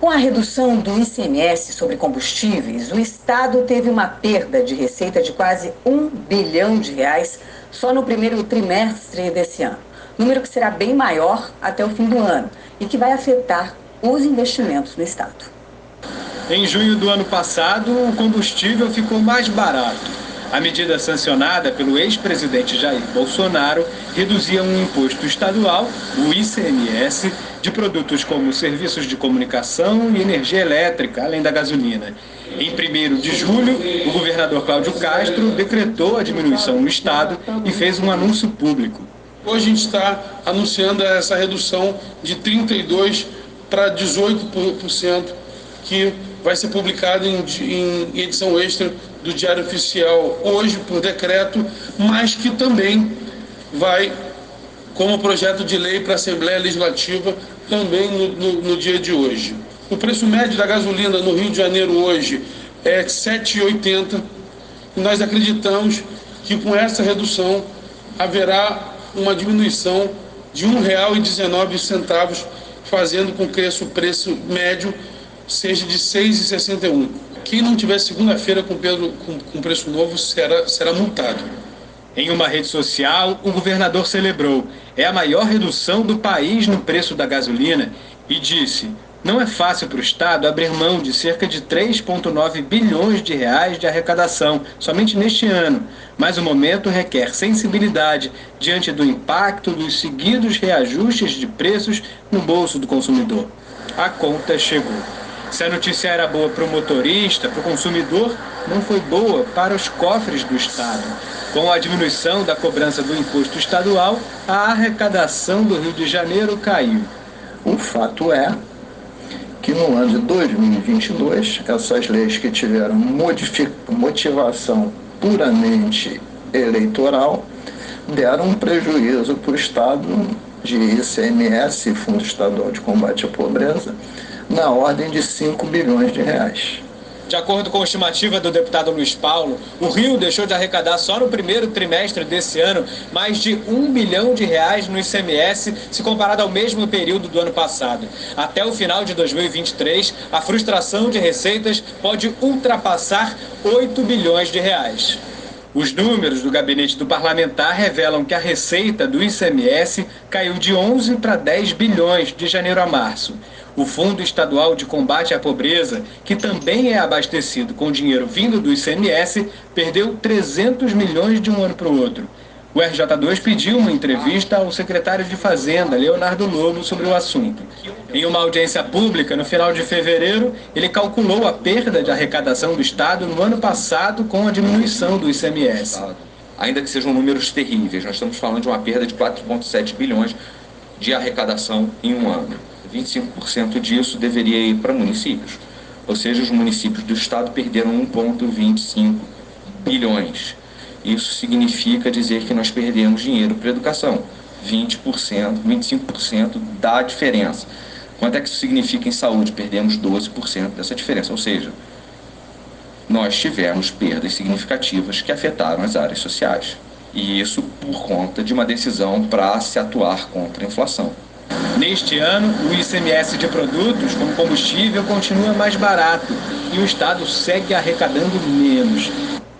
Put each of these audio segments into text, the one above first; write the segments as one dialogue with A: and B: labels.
A: Com a redução do ICMS sobre combustíveis, o Estado teve uma perda de receita de quase um bilhão de reais só no primeiro trimestre desse ano. Número que será bem maior até o fim do ano e que vai afetar os investimentos no Estado.
B: Em junho do ano passado, o combustível ficou mais barato a medida sancionada pelo ex-presidente Jair Bolsonaro reduzia um imposto estadual, o ICMS, de produtos como serviços de comunicação e energia elétrica, além da gasolina. Em 1 de julho, o governador Cláudio Castro decretou a diminuição no Estado e fez um anúncio público.
C: Hoje a gente está anunciando essa redução de 32% para 18%, que vai ser publicado em, edição extra do Diário Oficial hoje por decreto, mas que também vai como projeto de lei para a Assembleia Legislativa também no, no, no, dia de hoje. O preço médio da gasolina no Rio de Janeiro hoje é R$ 7,80 e nós acreditamos que com essa redução haverá uma diminuição de R$ 1,19, fazendo com que esse preço médio seja de R$ 6,61. Quem não tiver segunda-feira com, com, com preço novo será, será multado.
B: Em uma rede social, o governador celebrou. É a maior redução do país no preço da gasolina e disse: não é fácil para o Estado abrir mão de cerca de 3,9 bilhões de reais de arrecadação somente neste ano, mas o momento requer sensibilidade diante do impacto dos seguidos reajustes de preços no bolso do consumidor. A conta chegou. Se a notícia era boa para o motorista, para o consumidor, não foi boa para os cofres do Estado. Com a diminuição da cobrança do imposto estadual, a arrecadação do Rio de Janeiro caiu.
D: O fato é que no ano de 2022, essas leis que tiveram motivação puramente eleitoral deram um prejuízo para o Estado de ICMS, Fundo Estadual de Combate à Pobreza, na ordem de 5 bilhões de reais.
B: De acordo com a estimativa do deputado Luiz Paulo, o Rio deixou de arrecadar só no primeiro trimestre desse ano mais de um bilhão de reais no ICMS, se comparado ao mesmo período do ano passado. Até o final de 2023, a frustração de receitas pode ultrapassar 8 bilhões de reais. Os números do gabinete do parlamentar revelam que a receita do ICMS caiu de 11 para 10 bilhões de janeiro a março. O Fundo Estadual de Combate à Pobreza, que também é abastecido com dinheiro vindo do ICMS, perdeu 300 milhões de um ano para o outro. O RJ2 pediu uma entrevista ao secretário de Fazenda, Leonardo Lobo, sobre o assunto. Em uma audiência pública, no final de fevereiro, ele calculou a perda de arrecadação do Estado no ano passado com a diminuição do ICMS.
E: Ainda que sejam números terríveis, nós estamos falando de uma perda de 4,7 bilhões de arrecadação em um ano. 25% disso deveria ir para municípios. Ou seja, os municípios do Estado perderam 1,25 bilhões isso significa dizer que nós perdemos dinheiro para educação. 20%, 25% da diferença. Quanto é que isso significa em saúde? Perdemos 12% dessa diferença. Ou seja, nós tivemos perdas significativas que afetaram as áreas sociais. E isso por conta de uma decisão para se atuar contra a inflação.
B: Neste ano, o ICMS de produtos, como combustível, continua mais barato e o Estado segue arrecadando menos.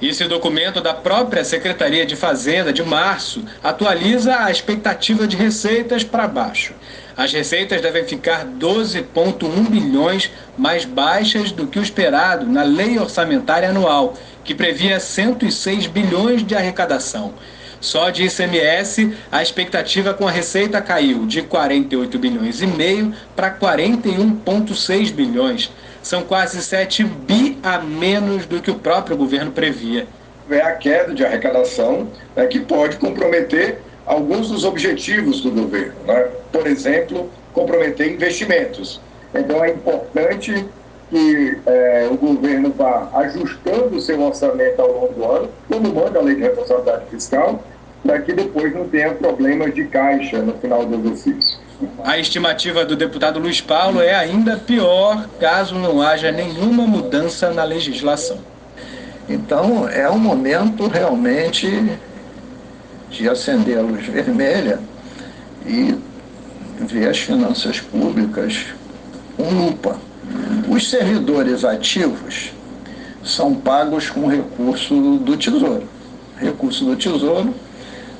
B: Esse documento da própria Secretaria de Fazenda de março atualiza a expectativa de receitas para baixo. As receitas devem ficar 12,1 bilhões mais baixas do que o esperado na Lei Orçamentária Anual, que previa 106 bilhões de arrecadação. Só de ICMS, a expectativa com a receita caiu de 48 bilhões e meio para 41,6 bilhões são quase 7 bi a menos do que o próprio governo previa.
F: É a queda de arrecadação né, que pode comprometer alguns dos objetivos do governo. Né? Por exemplo, comprometer investimentos. Então é importante que é, o governo vá ajustando o seu orçamento ao longo do ano, como manda a lei de responsabilidade fiscal, para que depois não tenha problemas de caixa no final do exercício.
B: A estimativa do deputado Luiz Paulo é ainda pior caso não haja nenhuma mudança na legislação.
D: Então, é um momento realmente de acender a luz vermelha e ver as finanças públicas com lupa. Os servidores ativos são pagos com recurso do Tesouro. Recurso do Tesouro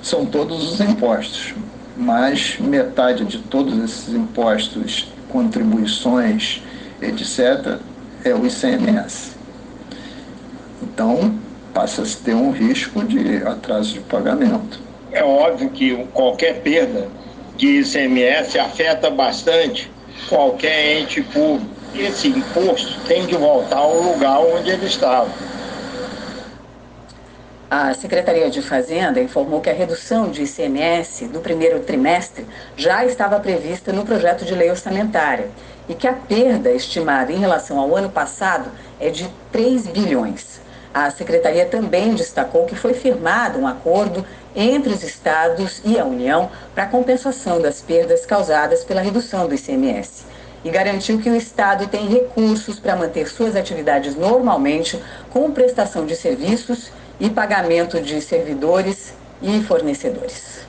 D: são todos os impostos, mas metade de todos esses impostos, contribuições, etc., é o ICMS. Então, passa a ter um risco de atraso de pagamento.
G: É óbvio que qualquer perda de ICMS afeta bastante qualquer ente público. Esse imposto tem de voltar ao lugar onde ele estava.
A: A Secretaria de Fazenda informou que a redução de ICMS do primeiro trimestre já estava prevista no projeto de lei orçamentária e que a perda estimada em relação ao ano passado é de 3 bilhões. A secretaria também destacou que foi firmado um acordo entre os estados e a União para compensação das perdas causadas pela redução do ICMS e garantiu que o Estado tem recursos para manter suas atividades normalmente, com prestação de serviços e pagamento de servidores e fornecedores.